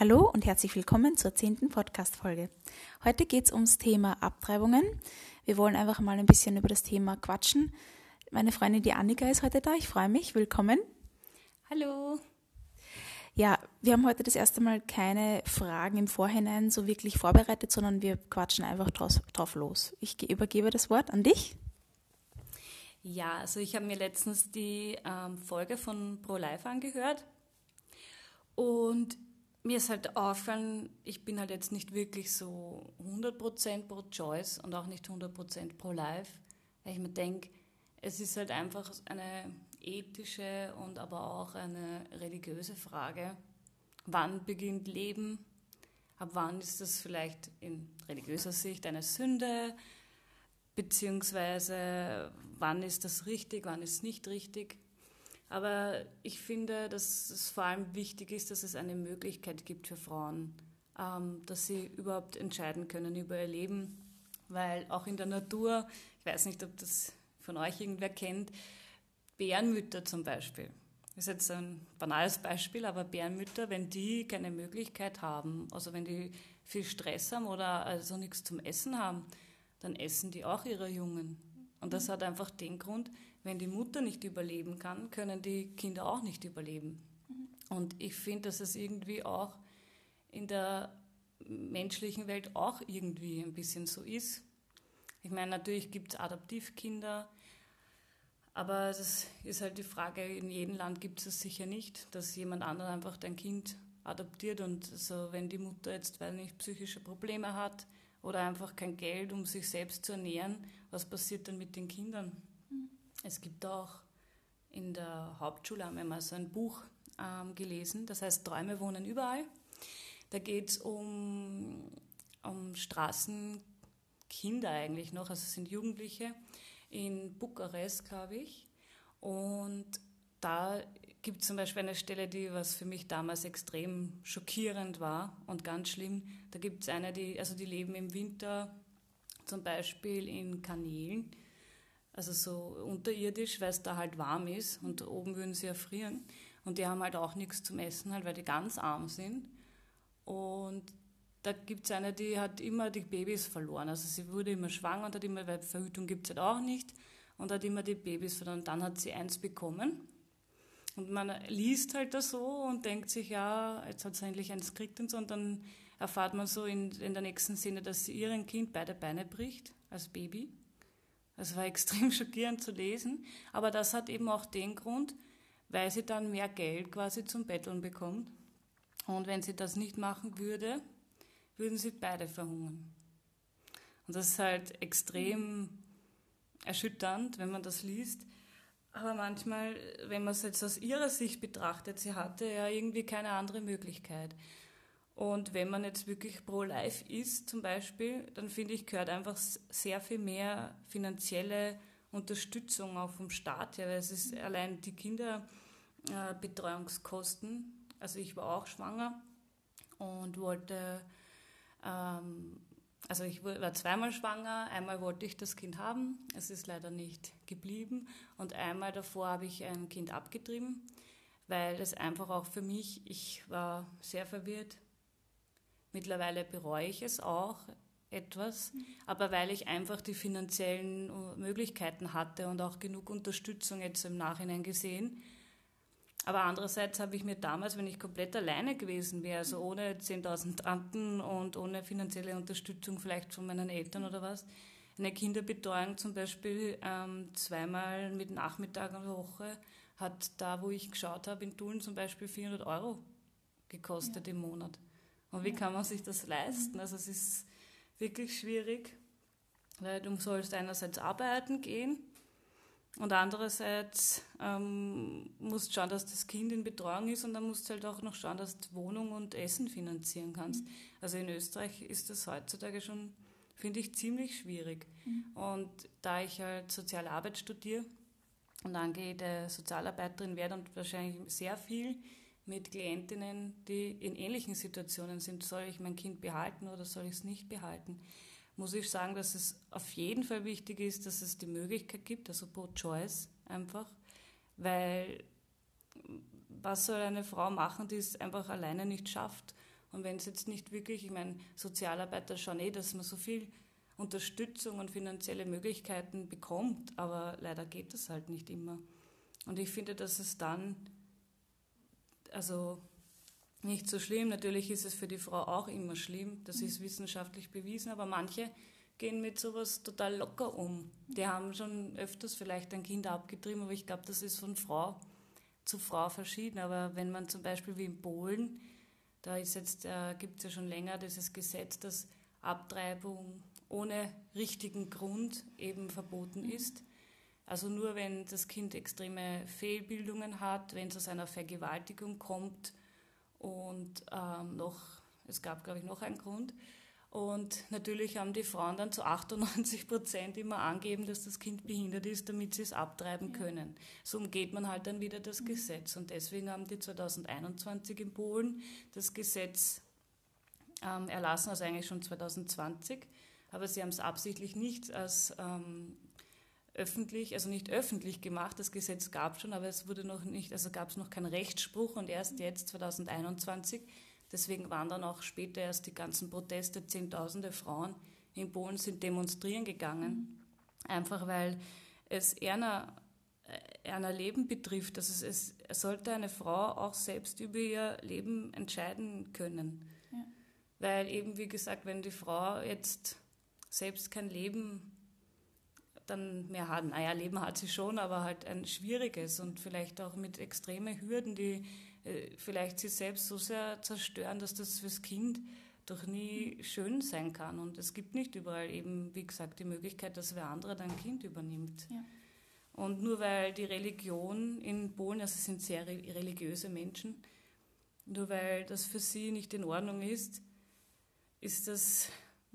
Hallo und herzlich willkommen zur zehnten Podcast-Folge. Heute geht es ums Thema Abtreibungen. Wir wollen einfach mal ein bisschen über das Thema quatschen. Meine Freundin die Annika ist heute da. Ich freue mich. Willkommen. Hallo. Ja, wir haben heute das erste Mal keine Fragen im Vorhinein so wirklich vorbereitet, sondern wir quatschen einfach drauf, drauf los. Ich übergebe das Wort an dich. Ja, also ich habe mir letztens die ähm, Folge von Pro Life angehört und mir ist halt aufgefallen, ich bin halt jetzt nicht wirklich so 100% pro Choice und auch nicht 100% pro Life, weil ich mir denke, es ist halt einfach eine ethische und aber auch eine religiöse Frage. Wann beginnt Leben? Ab wann ist das vielleicht in religiöser Sicht eine Sünde? Beziehungsweise wann ist das richtig, wann ist es nicht richtig? Aber ich finde, dass es vor allem wichtig ist, dass es eine Möglichkeit gibt für Frauen, ähm, dass sie überhaupt entscheiden können über ihr Leben. Weil auch in der Natur, ich weiß nicht, ob das von euch irgendwer kennt, Bärenmütter zum Beispiel. Das ist jetzt ein banales Beispiel, aber Bärenmütter, wenn die keine Möglichkeit haben, also wenn die viel Stress haben oder also nichts zum Essen haben, dann essen die auch ihre Jungen. Und das hat einfach den Grund, wenn die Mutter nicht überleben kann, können die Kinder auch nicht überleben. Mhm. Und ich finde, dass es irgendwie auch in der menschlichen Welt auch irgendwie ein bisschen so ist. Ich meine, natürlich gibt es Adoptivkinder, aber das ist halt die Frage, in jedem Land gibt es es sicher nicht, dass jemand anderes einfach dein Kind adoptiert und so, wenn die Mutter jetzt, weil nicht psychische Probleme hat oder einfach kein Geld, um sich selbst zu ernähren, was passiert dann mit den Kindern? Es gibt auch in der Hauptschule, haben wir mal so ein Buch ähm, gelesen, das heißt Träume wohnen überall. Da geht es um, um Straßenkinder eigentlich noch, also es sind Jugendliche in Bukarest, glaube ich. Und da gibt es zum Beispiel eine Stelle, die was für mich damals extrem schockierend war und ganz schlimm. Da gibt es eine, die, also die leben im Winter zum Beispiel in Kanälen also so unterirdisch, weil es da halt warm ist und oben würden sie erfrieren. Und die haben halt auch nichts zum Essen, halt, weil die ganz arm sind. Und da gibt es eine, die hat immer die Babys verloren. Also sie wurde immer schwanger und hat immer, weil Verhütung gibt es halt auch nicht, und hat immer die Babys verloren. Und dann hat sie eins bekommen. Und man liest halt das so und denkt sich, ja, jetzt hat sie endlich eins gekriegt und so. Und dann erfahrt man so in, in der nächsten Szene, dass sie ihrem Kind beide Beine bricht als Baby. Das war extrem schockierend zu lesen, aber das hat eben auch den Grund, weil sie dann mehr Geld quasi zum Betteln bekommt. Und wenn sie das nicht machen würde, würden sie beide verhungern. Und das ist halt extrem erschütternd, wenn man das liest. Aber manchmal, wenn man es jetzt aus ihrer Sicht betrachtet, sie hatte ja irgendwie keine andere Möglichkeit. Und wenn man jetzt wirklich pro-life ist zum Beispiel, dann finde ich, gehört einfach sehr viel mehr finanzielle Unterstützung auch vom Staat her, weil es ist allein die Kinderbetreuungskosten. Also ich war auch schwanger und wollte, ähm, also ich war zweimal schwanger, einmal wollte ich das Kind haben, es ist leider nicht geblieben. Und einmal davor habe ich ein Kind abgetrieben, weil das einfach auch für mich, ich war sehr verwirrt, Mittlerweile bereue ich es auch etwas, aber weil ich einfach die finanziellen äh, Möglichkeiten hatte und auch genug Unterstützung jetzt im Nachhinein gesehen. Aber andererseits habe ich mir damals, wenn ich komplett alleine gewesen wäre, also ohne 10.000 Tanten und ohne finanzielle Unterstützung vielleicht von meinen Eltern oder was, eine Kinderbetreuung zum Beispiel ähm, zweimal mit Nachmittag der Woche hat da, wo ich geschaut habe, in Tulln zum Beispiel 400 Euro gekostet ja. im Monat. Und wie kann man sich das leisten? Also es ist wirklich schwierig, weil du sollst einerseits arbeiten gehen und andererseits ähm, musst schauen, dass das Kind in Betreuung ist und dann musst du halt auch noch schauen, dass du Wohnung und Essen finanzieren kannst. Mhm. Also in Österreich ist das heutzutage schon, finde ich, ziemlich schwierig. Mhm. Und da ich halt Soziale Arbeit studiere und angehende Sozialarbeiterin werde und wahrscheinlich sehr viel mit Klientinnen, die in ähnlichen Situationen sind. Soll ich mein Kind behalten oder soll ich es nicht behalten? Muss ich sagen, dass es auf jeden Fall wichtig ist, dass es die Möglichkeit gibt, also pro Choice einfach, weil was soll eine Frau machen, die es einfach alleine nicht schafft? Und wenn es jetzt nicht wirklich, ich meine, Sozialarbeiter schauen eh, dass man so viel Unterstützung und finanzielle Möglichkeiten bekommt, aber leider geht das halt nicht immer. Und ich finde, dass es dann, also nicht so schlimm, natürlich ist es für die Frau auch immer schlimm, das ist wissenschaftlich bewiesen, aber manche gehen mit sowas total locker um. Die haben schon öfters vielleicht ein Kind abgetrieben, aber ich glaube, das ist von Frau zu Frau verschieden. Aber wenn man zum Beispiel wie in Polen, da ist jetzt, äh, gibt es ja schon länger dieses Gesetz, dass Abtreibung ohne richtigen Grund eben verboten mhm. ist. Also nur wenn das Kind extreme Fehlbildungen hat, wenn es aus einer Vergewaltigung kommt und ähm, noch, es gab glaube ich noch einen Grund, und natürlich haben die Frauen dann zu 98 Prozent immer angeben, dass das Kind behindert ist, damit sie es abtreiben können. So umgeht man halt dann wieder das mhm. Gesetz. Und deswegen haben die 2021 in Polen das Gesetz ähm, erlassen, also eigentlich schon 2020. Aber sie haben es absichtlich nicht als ähm, öffentlich, also nicht öffentlich gemacht. Das Gesetz gab schon, aber es wurde noch nicht, also gab es noch keinen Rechtsspruch und erst mhm. jetzt 2021 Deswegen waren dann auch später erst die ganzen Proteste, Zehntausende Frauen in Polen sind demonstrieren gegangen, einfach weil es einer, einer Leben betrifft. Also es, es sollte eine Frau auch selbst über ihr Leben entscheiden können. Ja. Weil eben, wie gesagt, wenn die Frau jetzt selbst kein Leben dann mehr hat, naja, Leben hat sie schon, aber halt ein schwieriges und vielleicht auch mit extremen Hürden, die äh, vielleicht sich selbst so sehr zerstören, dass das fürs Kind doch nie schön sein kann. Und es gibt nicht überall eben, wie gesagt, die Möglichkeit, dass wer andere dein Kind übernimmt. Ja. Und nur weil die Religion in Polen, also es sind sehr religiöse Menschen, nur weil das für sie nicht in Ordnung ist, ist das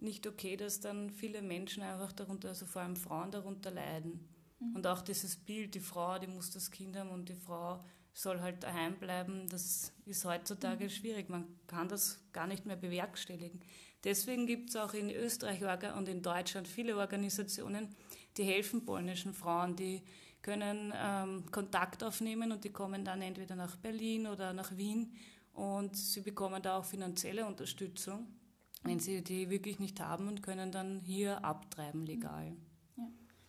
nicht okay, dass dann viele Menschen einfach darunter, also vor allem Frauen darunter leiden. Mhm. Und auch dieses Bild, die Frau, die muss das Kind haben und die Frau soll halt daheim bleiben, das ist heutzutage mhm. schwierig. Man kann das gar nicht mehr bewerkstelligen. Deswegen gibt es auch in Österreich und in Deutschland viele Organisationen, die helfen polnischen Frauen, die können ähm, Kontakt aufnehmen und die kommen dann entweder nach Berlin oder nach Wien und sie bekommen da auch finanzielle Unterstützung, wenn sie die wirklich nicht haben und können dann hier abtreiben legal. Ja.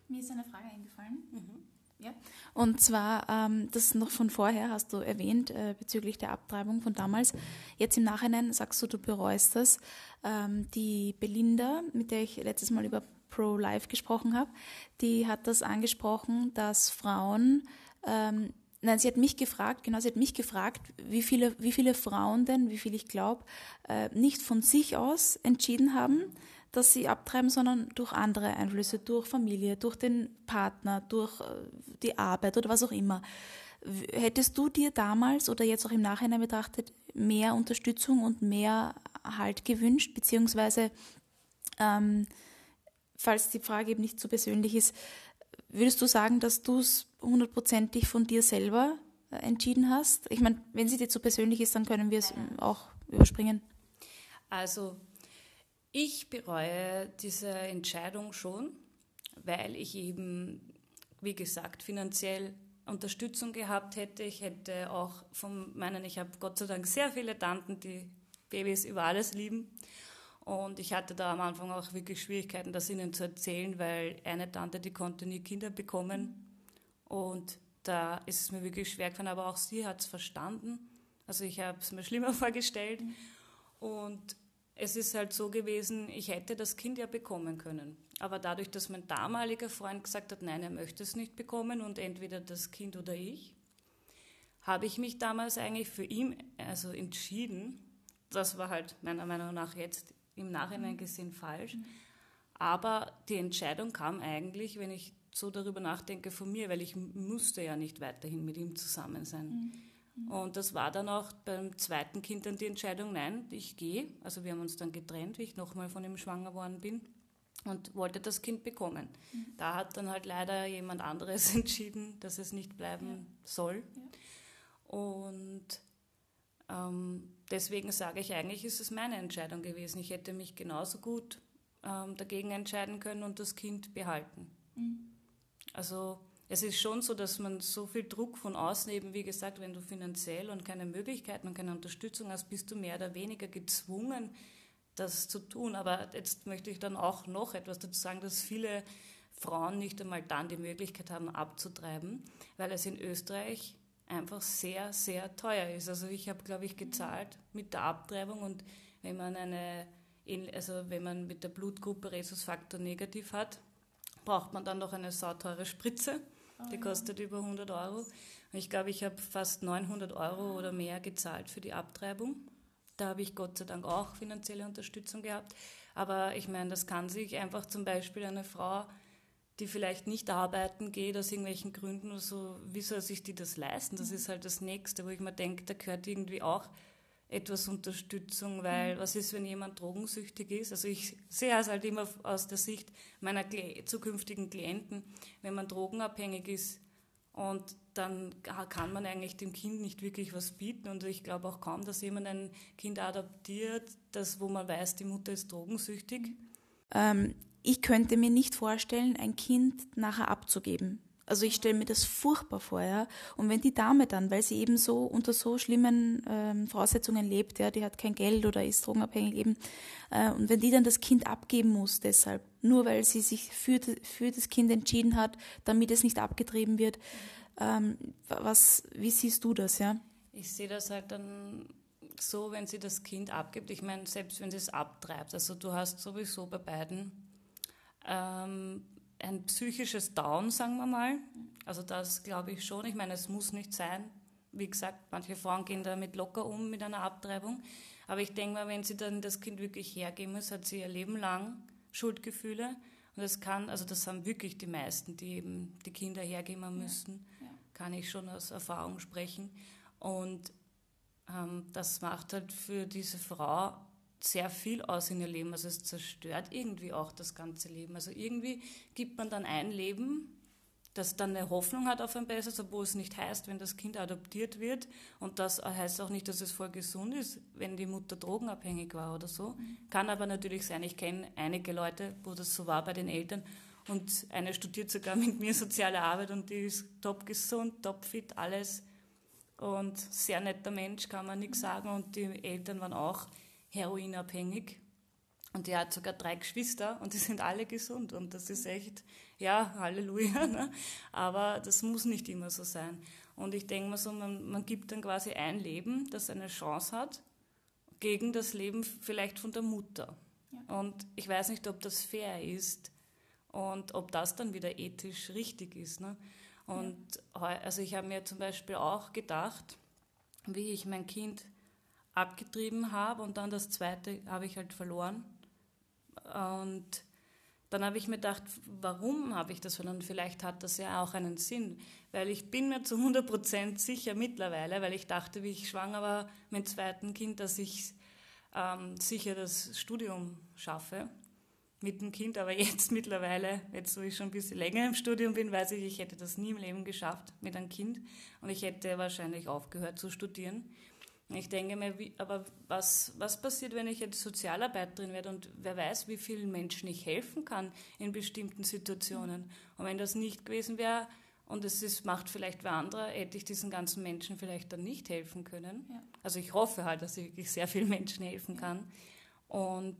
Mir ist eine Frage eingefallen. Mhm. Ja. Und zwar, ähm, das noch von vorher hast du erwähnt, äh, bezüglich der Abtreibung von damals. Jetzt im Nachhinein sagst du, du bereust das. Ähm, die Belinda, mit der ich letztes Mal über Pro-Life gesprochen habe, die hat das angesprochen, dass Frauen, ähm, nein, sie hat mich gefragt, genau, sie hat mich gefragt, wie viele, wie viele Frauen denn, wie viel ich glaube, äh, nicht von sich aus entschieden haben, dass sie abtreiben, sondern durch andere Einflüsse, durch Familie, durch den Partner, durch äh, die Arbeit oder was auch immer. Hättest du dir damals oder jetzt auch im Nachhinein betrachtet mehr Unterstützung und mehr Halt gewünscht, beziehungsweise ähm, falls die Frage eben nicht zu so persönlich ist, würdest du sagen, dass du es hundertprozentig von dir selber äh, entschieden hast? Ich meine, wenn sie dir zu persönlich ist, dann können wir es auch überspringen. Also ich bereue diese Entscheidung schon, weil ich eben, wie gesagt, finanziell Unterstützung gehabt hätte. Ich hätte auch von meinen, ich habe Gott sei Dank sehr viele Tanten, die Babys über alles lieben. Und ich hatte da am Anfang auch wirklich Schwierigkeiten, das ihnen zu erzählen, weil eine Tante, die konnte nie Kinder bekommen. Und da ist es mir wirklich schwer gefallen, aber auch sie hat es verstanden. Also ich habe es mir schlimmer vorgestellt. Und es ist halt so gewesen, ich hätte das Kind ja bekommen können. Aber dadurch, dass mein damaliger Freund gesagt hat, nein, er möchte es nicht bekommen und entweder das Kind oder ich, habe ich mich damals eigentlich für ihn also entschieden. Das war halt meiner Meinung nach jetzt im Nachhinein gesehen falsch. Aber die Entscheidung kam eigentlich, wenn ich so darüber nachdenke, von mir, weil ich musste ja nicht weiterhin mit ihm zusammen sein. Mhm. Und das war dann auch beim zweiten Kind dann die Entscheidung, nein, ich gehe. Also wir haben uns dann getrennt, wie ich nochmal von ihm schwanger geworden bin und wollte das Kind bekommen. Mhm. Da hat dann halt leider jemand anderes entschieden, dass es nicht bleiben ja. soll. Ja. Und deswegen sage ich, eigentlich ist es meine Entscheidung gewesen. Ich hätte mich genauso gut ähm, dagegen entscheiden können und das Kind behalten. Mhm. Also es ist schon so, dass man so viel Druck von außen eben, wie gesagt, wenn du finanziell und keine Möglichkeiten und keine Unterstützung hast, bist du mehr oder weniger gezwungen, das zu tun. Aber jetzt möchte ich dann auch noch etwas dazu sagen, dass viele Frauen nicht einmal dann die Möglichkeit haben, abzutreiben, weil es in Österreich einfach sehr, sehr teuer ist. Also ich habe, glaube ich, gezahlt mit der Abtreibung und wenn man eine, also wenn man mit der Blutgruppe Rhesusfaktor negativ hat, braucht man dann noch eine sauteure Spritze. Die kostet über 100 Euro. Und ich glaube, ich habe fast 900 Euro oder mehr gezahlt für die Abtreibung. Da habe ich Gott sei Dank auch finanzielle Unterstützung gehabt. Aber ich meine, das kann sich einfach zum Beispiel eine Frau, die vielleicht nicht arbeiten geht aus irgendwelchen Gründen oder so, wie soll sich die das leisten? Das mhm. ist halt das Nächste, wo ich mir denke, da gehört irgendwie auch etwas Unterstützung, weil mhm. was ist, wenn jemand drogensüchtig ist? Also ich sehe es halt immer aus der Sicht meiner zukünftigen Klienten, wenn man drogenabhängig ist und dann kann man eigentlich dem Kind nicht wirklich was bieten und ich glaube auch kaum, dass jemand ein Kind adoptiert, das, wo man weiß, die Mutter ist drogensüchtig. Ähm, ich könnte mir nicht vorstellen, ein Kind nachher abzugeben. Also ich stelle mir das furchtbar vor, ja. Und wenn die Dame dann, weil sie eben so unter so schlimmen ähm, Voraussetzungen lebt, ja, die hat kein Geld oder ist drogenabhängig eben, äh, und wenn die dann das Kind abgeben muss, deshalb, nur weil sie sich für, für das Kind entschieden hat, damit es nicht abgetrieben wird, ähm, was, wie siehst du das, ja? Ich sehe das halt dann so, wenn sie das Kind abgibt. Ich meine, selbst wenn sie es abtreibt, also du hast sowieso bei beiden ähm, ein psychisches Down, sagen wir mal. Also das glaube ich schon. Ich meine, es muss nicht sein. Wie gesagt, manche Frauen gehen damit locker um mit einer Abtreibung. Aber ich denke mal, wenn sie dann das Kind wirklich hergeben muss, hat sie ihr Leben lang Schuldgefühle. Und das kann, also das haben wirklich die meisten, die eben die Kinder hergeben müssen. Ja, ja. Kann ich schon aus Erfahrung sprechen. Und ähm, das macht halt für diese Frau sehr viel aus in ihr Leben. Also es zerstört irgendwie auch das ganze Leben. Also irgendwie gibt man dann ein Leben, das dann eine Hoffnung hat auf ein besseres, obwohl es nicht heißt, wenn das Kind adoptiert wird. Und das heißt auch nicht, dass es voll gesund ist, wenn die Mutter drogenabhängig war oder so. Kann aber natürlich sein. Ich kenne einige Leute, wo das so war bei den Eltern. Und eine studiert sogar mit mir soziale Arbeit und die ist top gesund, top fit, alles. Und sehr netter Mensch, kann man nichts sagen. Und die Eltern waren auch heroinabhängig. Und die hat sogar drei Geschwister und die sind alle gesund. Und das ist echt, ja, Halleluja. Ne? Aber das muss nicht immer so sein. Und ich denke mal so, man, man gibt dann quasi ein Leben, das eine Chance hat, gegen das Leben vielleicht von der Mutter. Ja. Und ich weiß nicht, ob das fair ist und ob das dann wieder ethisch richtig ist. Ne? Und ja. also ich habe mir zum Beispiel auch gedacht, wie ich mein Kind abgetrieben habe und dann das zweite habe ich halt verloren. Und dann habe ich mir gedacht, warum habe ich das verloren? Vielleicht hat das ja auch einen Sinn, weil ich bin mir zu 100% sicher mittlerweile, weil ich dachte, wie ich schwanger war mit zweiten Kind, dass ich ähm, sicher das Studium schaffe mit dem Kind, aber jetzt mittlerweile, jetzt wo ich schon ein bisschen länger im Studium bin, weiß ich, ich hätte das nie im Leben geschafft mit einem Kind und ich hätte wahrscheinlich aufgehört zu studieren. Ich denke mir, wie, aber was, was passiert, wenn ich jetzt Sozialarbeiterin werde und wer weiß, wie vielen Menschen ich helfen kann in bestimmten Situationen. Und wenn das nicht gewesen wäre und es ist, macht vielleicht wer anderer, hätte ich diesen ganzen Menschen vielleicht dann nicht helfen können. Ja. Also ich hoffe halt, dass ich wirklich sehr vielen Menschen helfen kann. Und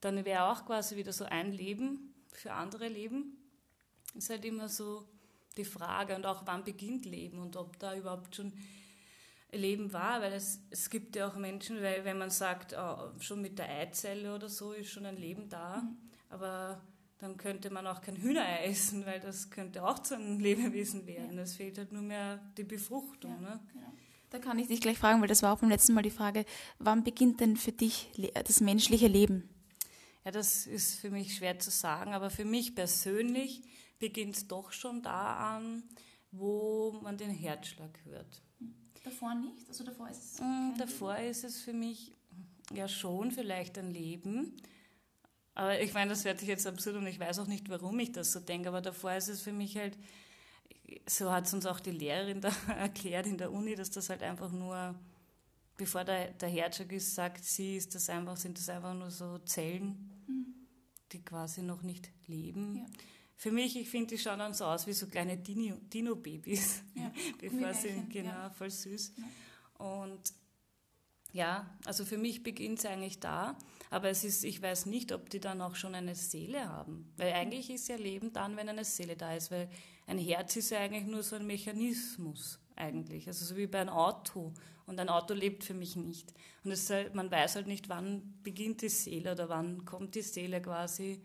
dann wäre auch quasi wieder so ein Leben für andere Leben. Ist halt immer so die Frage und auch wann beginnt Leben und ob da überhaupt schon Leben war, weil es, es gibt ja auch Menschen, weil wenn man sagt, oh, schon mit der Eizelle oder so ist schon ein Leben da, mhm. aber dann könnte man auch kein Hühnerei essen, weil das könnte auch zu einem Lebewesen werden. Es fehlt halt nur mehr die Befruchtung. Ja, ne? ja. Da kann ich dich gleich fragen, weil das war auch beim letzten Mal die Frage, wann beginnt denn für dich das menschliche Leben? Ja, das ist für mich schwer zu sagen, aber für mich persönlich beginnt es doch schon da an, wo man den Herzschlag hört. Davor nicht? Also davor ist es. Mm, davor Leben? ist es für mich ja schon vielleicht ein Leben. Aber ich meine, das hört sich jetzt absurd und ich weiß auch nicht, warum ich das so denke, aber davor ist es für mich halt, so hat es uns auch die Lehrerin da erklärt in der Uni, dass das halt einfach nur, bevor der, der Herzschlag ist, sagt sie, ist das einfach, sind das einfach nur so Zellen, mhm. die quasi noch nicht leben. Ja. Für mich, ich finde, die schauen dann so aus wie so kleine Dino-Babys, ja, bevor sie, genau, ja. voll süß. Ja. Und ja, also für mich beginnt es eigentlich da, aber es ist, ich weiß nicht, ob die dann auch schon eine Seele haben, weil eigentlich ist ja Leben dann, wenn eine Seele da ist, weil ein Herz ist ja eigentlich nur so ein Mechanismus eigentlich, also so wie bei einem Auto und ein Auto lebt für mich nicht. Und es, man weiß halt nicht, wann beginnt die Seele oder wann kommt die Seele quasi,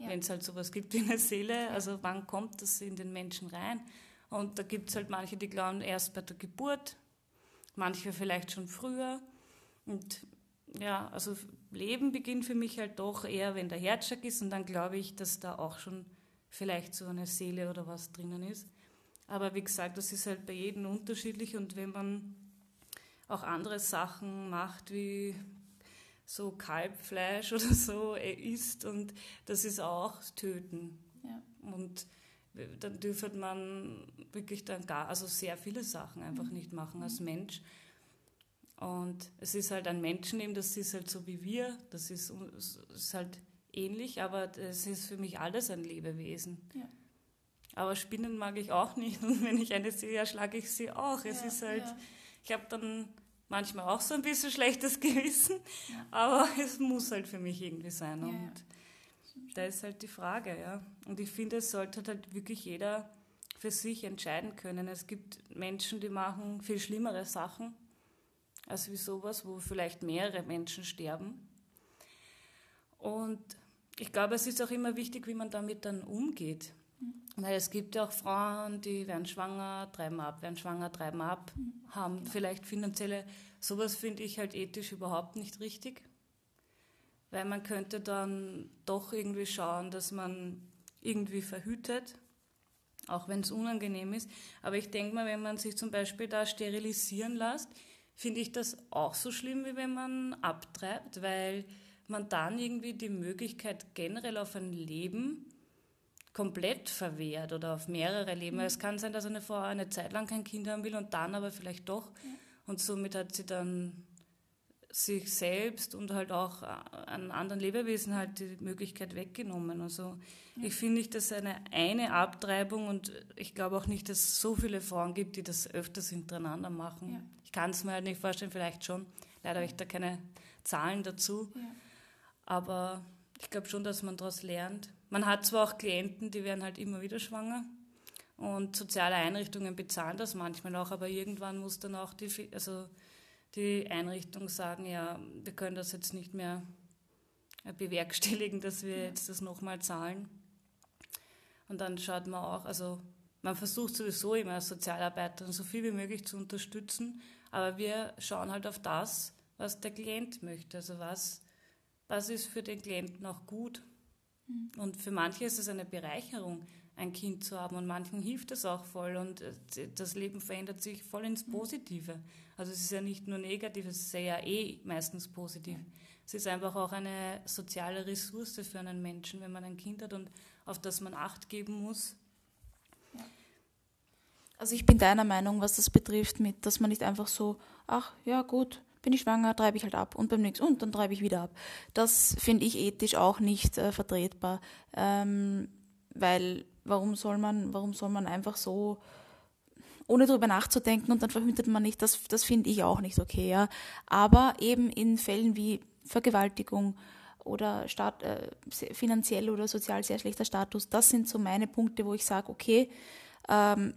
ja. wenn es halt sowas gibt wie eine Seele, also wann kommt das in den Menschen rein. Und da gibt es halt manche, die glauben erst bei der Geburt, manche vielleicht schon früher. Und ja, also Leben beginnt für mich halt doch eher, wenn der Herzschlag ist und dann glaube ich, dass da auch schon vielleicht so eine Seele oder was drinnen ist. Aber wie gesagt, das ist halt bei jedem unterschiedlich und wenn man auch andere Sachen macht, wie so Kalbfleisch oder so er isst und das ist auch Töten. Ja. Und dann dürfte man wirklich dann gar, also sehr viele Sachen einfach mhm. nicht machen als Mensch. Und es ist halt ein Menschenleben, das ist halt so wie wir, das ist, ist halt ähnlich, aber es ist für mich alles ein Lebewesen. Ja. Aber Spinnen mag ich auch nicht und wenn ich eine sehe, erschlage ich sie auch. Es ja, ist halt, ja. ich habe dann manchmal auch so ein bisschen schlechtes Gewissen, ja. aber es muss halt für mich irgendwie sein. Und da ist halt die Frage, ja. Und ich finde, es sollte halt wirklich jeder für sich entscheiden können. Es gibt Menschen, die machen viel schlimmere Sachen als wie sowas, wo vielleicht mehrere Menschen sterben. Und ich glaube, es ist auch immer wichtig, wie man damit dann umgeht. Weil es gibt ja auch Frauen, die werden schwanger, treiben ab, werden schwanger, treiben ab, mhm. haben genau. vielleicht finanzielle, sowas finde ich halt ethisch überhaupt nicht richtig. Weil man könnte dann doch irgendwie schauen, dass man irgendwie verhütet, auch wenn es unangenehm ist. Aber ich denke mal, wenn man sich zum Beispiel da sterilisieren lässt, finde ich das auch so schlimm, wie wenn man abtreibt, weil man dann irgendwie die Möglichkeit generell auf ein Leben komplett verwehrt oder auf mehrere Leben. Mhm. Es kann sein, dass eine Frau eine Zeit lang kein Kind haben will und dann aber vielleicht doch. Ja. Und somit hat sie dann sich selbst und halt auch an anderen Lebewesen halt die Möglichkeit weggenommen. Also ja. ich finde nicht, dass eine eine Abtreibung und ich glaube auch nicht, dass es so viele Frauen gibt, die das öfters hintereinander machen. Ja. Ich kann es mir halt nicht vorstellen, vielleicht schon. Leider habe ich da keine Zahlen dazu. Aber ich glaube schon, dass man daraus lernt. Man hat zwar auch Klienten, die werden halt immer wieder schwanger und soziale Einrichtungen bezahlen das manchmal auch, aber irgendwann muss dann auch die, also die Einrichtung sagen, ja, wir können das jetzt nicht mehr bewerkstelligen, dass wir jetzt das nochmal zahlen. Und dann schaut man auch, also man versucht sowieso immer als Sozialarbeiter so viel wie möglich zu unterstützen, aber wir schauen halt auf das, was der Klient möchte, also was was ist für den Klienten auch gut. Mhm. Und für manche ist es eine Bereicherung, ein Kind zu haben und manchen hilft es auch voll und äh, das Leben verändert sich voll ins mhm. Positive. Also es ist ja nicht nur negativ, es ist ja eh meistens positiv. Es ist einfach auch eine soziale Ressource für einen Menschen, wenn man ein Kind hat und auf das man Acht geben muss. Also ich bin deiner Meinung, was das betrifft, mit, dass man nicht einfach so, ach ja gut, bin ich schwanger, treibe ich halt ab und beim nächsten und dann treibe ich wieder ab. Das finde ich ethisch auch nicht äh, vertretbar, ähm, weil warum soll man, warum soll man einfach so ohne darüber nachzudenken und dann verhütet man nicht, das, das finde ich auch nicht okay. Ja. Aber eben in Fällen wie Vergewaltigung oder Staat, äh, finanziell oder sozial sehr schlechter Status, das sind so meine Punkte, wo ich sage, okay, ähm,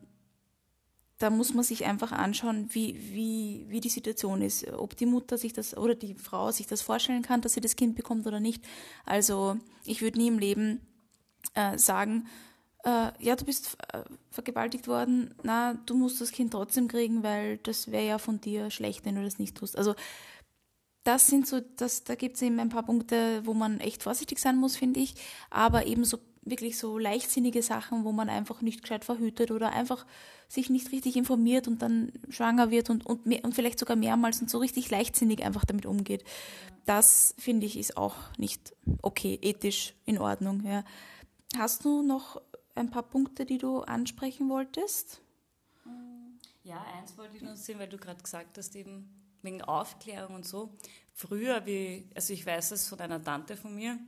da muss man sich einfach anschauen, wie, wie, wie die Situation ist, ob die Mutter sich das oder die Frau sich das vorstellen kann, dass sie das Kind bekommt oder nicht. Also ich würde nie im Leben äh, sagen, äh, ja, du bist äh, vergewaltigt worden, na, du musst das Kind trotzdem kriegen, weil das wäre ja von dir schlecht, wenn du das nicht tust. Also das sind so, das, da gibt es eben ein paar Punkte, wo man echt vorsichtig sein muss, finde ich, aber eben so wirklich so leichtsinnige Sachen, wo man einfach nicht gescheit verhütet oder einfach sich nicht richtig informiert und dann schwanger wird und, und, mehr, und vielleicht sogar mehrmals und so richtig leichtsinnig einfach damit umgeht. Das finde ich ist auch nicht okay, ethisch in Ordnung. Ja. Hast du noch ein paar Punkte, die du ansprechen wolltest? Ja, eins wollte ich noch sehen, weil du gerade gesagt hast, eben wegen Aufklärung und so. Früher, wie, also ich weiß es von einer Tante von mir,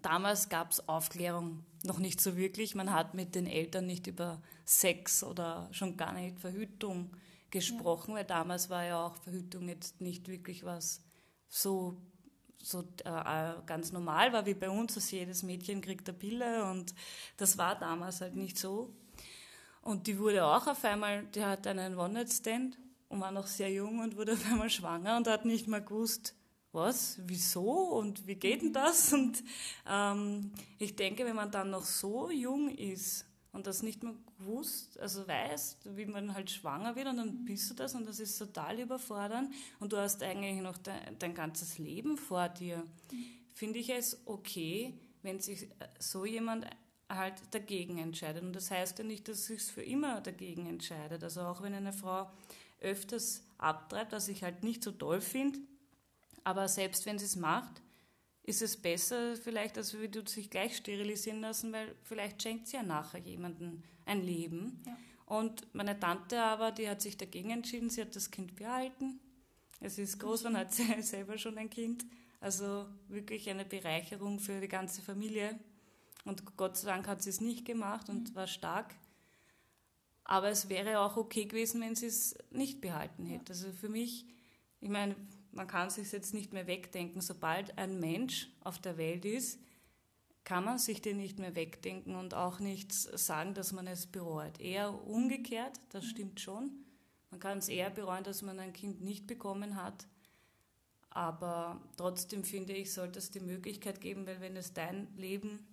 damals gab es Aufklärung noch nicht so wirklich. Man hat mit den Eltern nicht über Sex oder schon gar nicht Verhütung gesprochen, ja. weil damals war ja auch Verhütung jetzt nicht wirklich was so, so äh, ganz normal war wie bei uns, dass jedes Mädchen kriegt eine Pille und das war damals halt nicht so. Und die wurde auch auf einmal, die hat einen One-Night-Stand und war noch sehr jung und wurde auf einmal schwanger und hat nicht mal gewusst, was, wieso und wie geht denn das? Und ähm, ich denke, wenn man dann noch so jung ist und das nicht mehr gewusst, also weiß, wie man halt schwanger wird und dann bist du das und das ist total überfordernd und du hast eigentlich noch dein, dein ganzes Leben vor dir, finde ich es okay, wenn sich so jemand halt dagegen entscheidet. Und das heißt ja nicht, dass sich für immer dagegen entscheidet. Also auch wenn eine Frau öfters abtreibt, was ich halt nicht so toll finde, aber selbst wenn sie es macht, ist es besser vielleicht, als du sich gleich sterilisieren lassen, weil vielleicht schenkt sie ja nachher jemandem ein Leben. Ja. Und meine Tante aber, die hat sich dagegen entschieden, sie hat das Kind behalten. Es ist groß, man hat selber schon ein Kind. Also wirklich eine Bereicherung für die ganze Familie. Und Gott sei Dank hat sie es nicht gemacht und mhm. war stark. Aber es wäre auch okay gewesen, wenn sie es nicht behalten hätte. Also für mich, ich meine, man kann sich jetzt nicht mehr wegdenken. Sobald ein Mensch auf der Welt ist, kann man sich den nicht mehr wegdenken und auch nicht sagen, dass man es bereut. Eher umgekehrt, das stimmt schon. Man kann es eher bereuen, dass man ein Kind nicht bekommen hat. Aber trotzdem finde ich, sollte es die Möglichkeit geben, weil wenn es dein Leben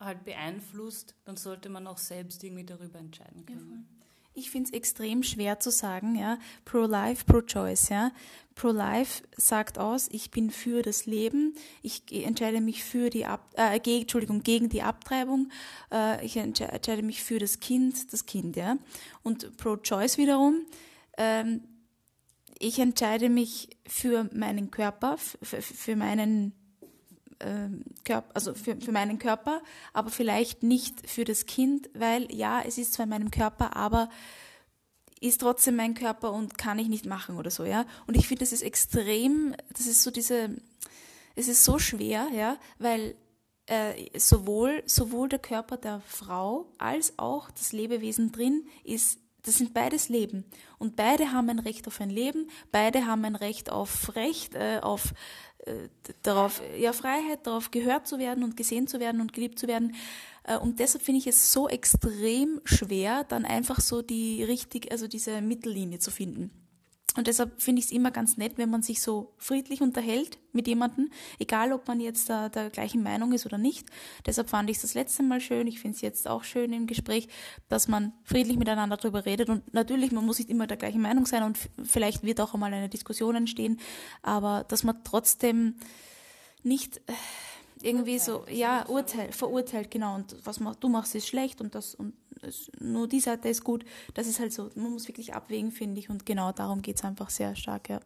halt beeinflusst, dann sollte man auch selbst irgendwie darüber entscheiden können. Ja, ich finde es extrem schwer zu sagen, ja, pro-life, pro-choice, ja. Pro-life sagt aus, ich bin für das Leben, ich entscheide mich für die Ab äh, gegen, Entschuldigung, gegen die Abtreibung, äh, ich entscheide mich für das Kind, das Kind, ja. Und pro-choice wiederum, ähm, ich entscheide mich für meinen Körper, für meinen Körper, also für, für meinen Körper, aber vielleicht nicht für das Kind, weil ja, es ist zwar in meinem Körper, aber ist trotzdem mein Körper und kann ich nicht machen oder so, ja. Und ich finde, das ist extrem, das ist so diese, es ist so schwer, ja, weil äh, sowohl, sowohl der Körper der Frau als auch das Lebewesen drin ist das sind beides Leben. Und beide haben ein Recht auf ein Leben, beide haben ein Recht auf Recht, äh, auf äh, darauf, ja, Freiheit, darauf gehört zu werden und gesehen zu werden und geliebt zu werden. Äh, und deshalb finde ich es so extrem schwer, dann einfach so die richtig, also diese Mittellinie zu finden. Und deshalb finde ich es immer ganz nett, wenn man sich so friedlich unterhält mit jemandem, egal ob man jetzt da der gleichen Meinung ist oder nicht. Deshalb fand ich es das letzte Mal schön, ich finde es jetzt auch schön im Gespräch, dass man friedlich miteinander darüber redet. Und natürlich, man muss nicht immer der gleichen Meinung sein und vielleicht wird auch einmal eine Diskussion entstehen, aber dass man trotzdem nicht äh, irgendwie so, ja, urteilt, verurteilt, genau. Und was du machst, ist schlecht und das und nur die Seite ist gut. Das ist halt so, man muss wirklich abwägen, finde ich. Und genau darum geht es einfach sehr stark, ja.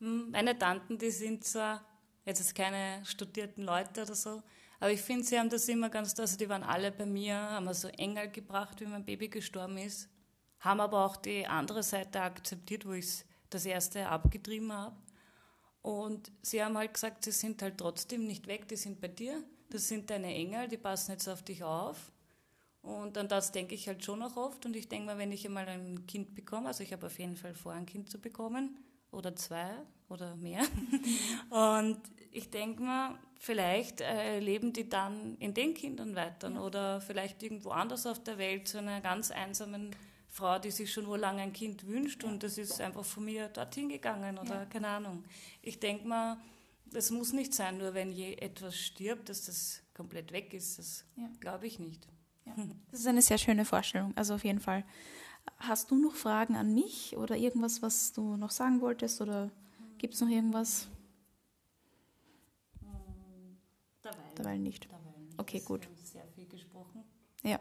Hm, meine Tanten, die sind zwar jetzt keine studierten Leute oder so, aber ich finde, sie haben das immer ganz, also die waren alle bei mir, haben mir so Engel gebracht, wie mein Baby gestorben ist, haben aber auch die andere Seite akzeptiert, wo ich das erste abgetrieben habe. Und sie haben halt gesagt, sie sind halt trotzdem nicht weg, die sind bei dir das sind deine Engel, die passen jetzt auf dich auf. Und an das denke ich halt schon auch oft. Und ich denke mal, wenn ich einmal ein Kind bekomme, also ich habe auf jeden Fall vor, ein Kind zu bekommen, oder zwei oder mehr. Und ich denke mal, vielleicht äh, leben die dann in den Kindern weiter ja. oder vielleicht irgendwo anders auf der Welt zu einer ganz einsamen Frau, die sich schon urlang ein Kind wünscht und das ist einfach von mir dorthin gegangen oder ja. keine Ahnung. Ich denke mal, das muss nicht sein, nur wenn je etwas stirbt, dass das komplett weg ist. Das ja. glaube ich nicht. Ja. Das ist eine sehr schöne Vorstellung, also auf jeden Fall. Hast du noch Fragen an mich oder irgendwas, was du noch sagen wolltest oder gibt es noch irgendwas? Dabei, Dabei nicht. Dabei nicht. Okay, gut. Wir haben sehr viel gesprochen. Ja.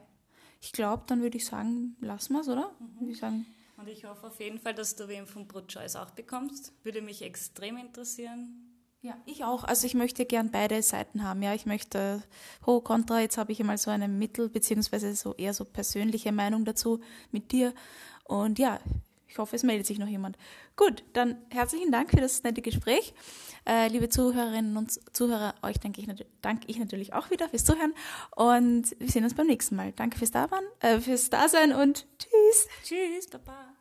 Ich glaube, dann würde ich sagen, lassen wir es, oder? Mhm. Ich sagen. Und ich hoffe auf jeden Fall, dass du wem von Pro-Choice auch bekommst. Würde mich extrem interessieren. Ja, ich auch. Also ich möchte gern beide Seiten haben. Ja, ich möchte pro, contra. Jetzt habe ich einmal so eine Mittel- beziehungsweise so eher so persönliche Meinung dazu mit dir. Und ja, ich hoffe, es meldet sich noch jemand. Gut, dann herzlichen Dank für das nette Gespräch. Äh, liebe Zuhörerinnen und Zuhörer, euch danke ich, danke ich natürlich auch wieder fürs Zuhören und wir sehen uns beim nächsten Mal. Danke fürs Dasein, äh, fürs Dasein und tschüss. Tschüss, Baba.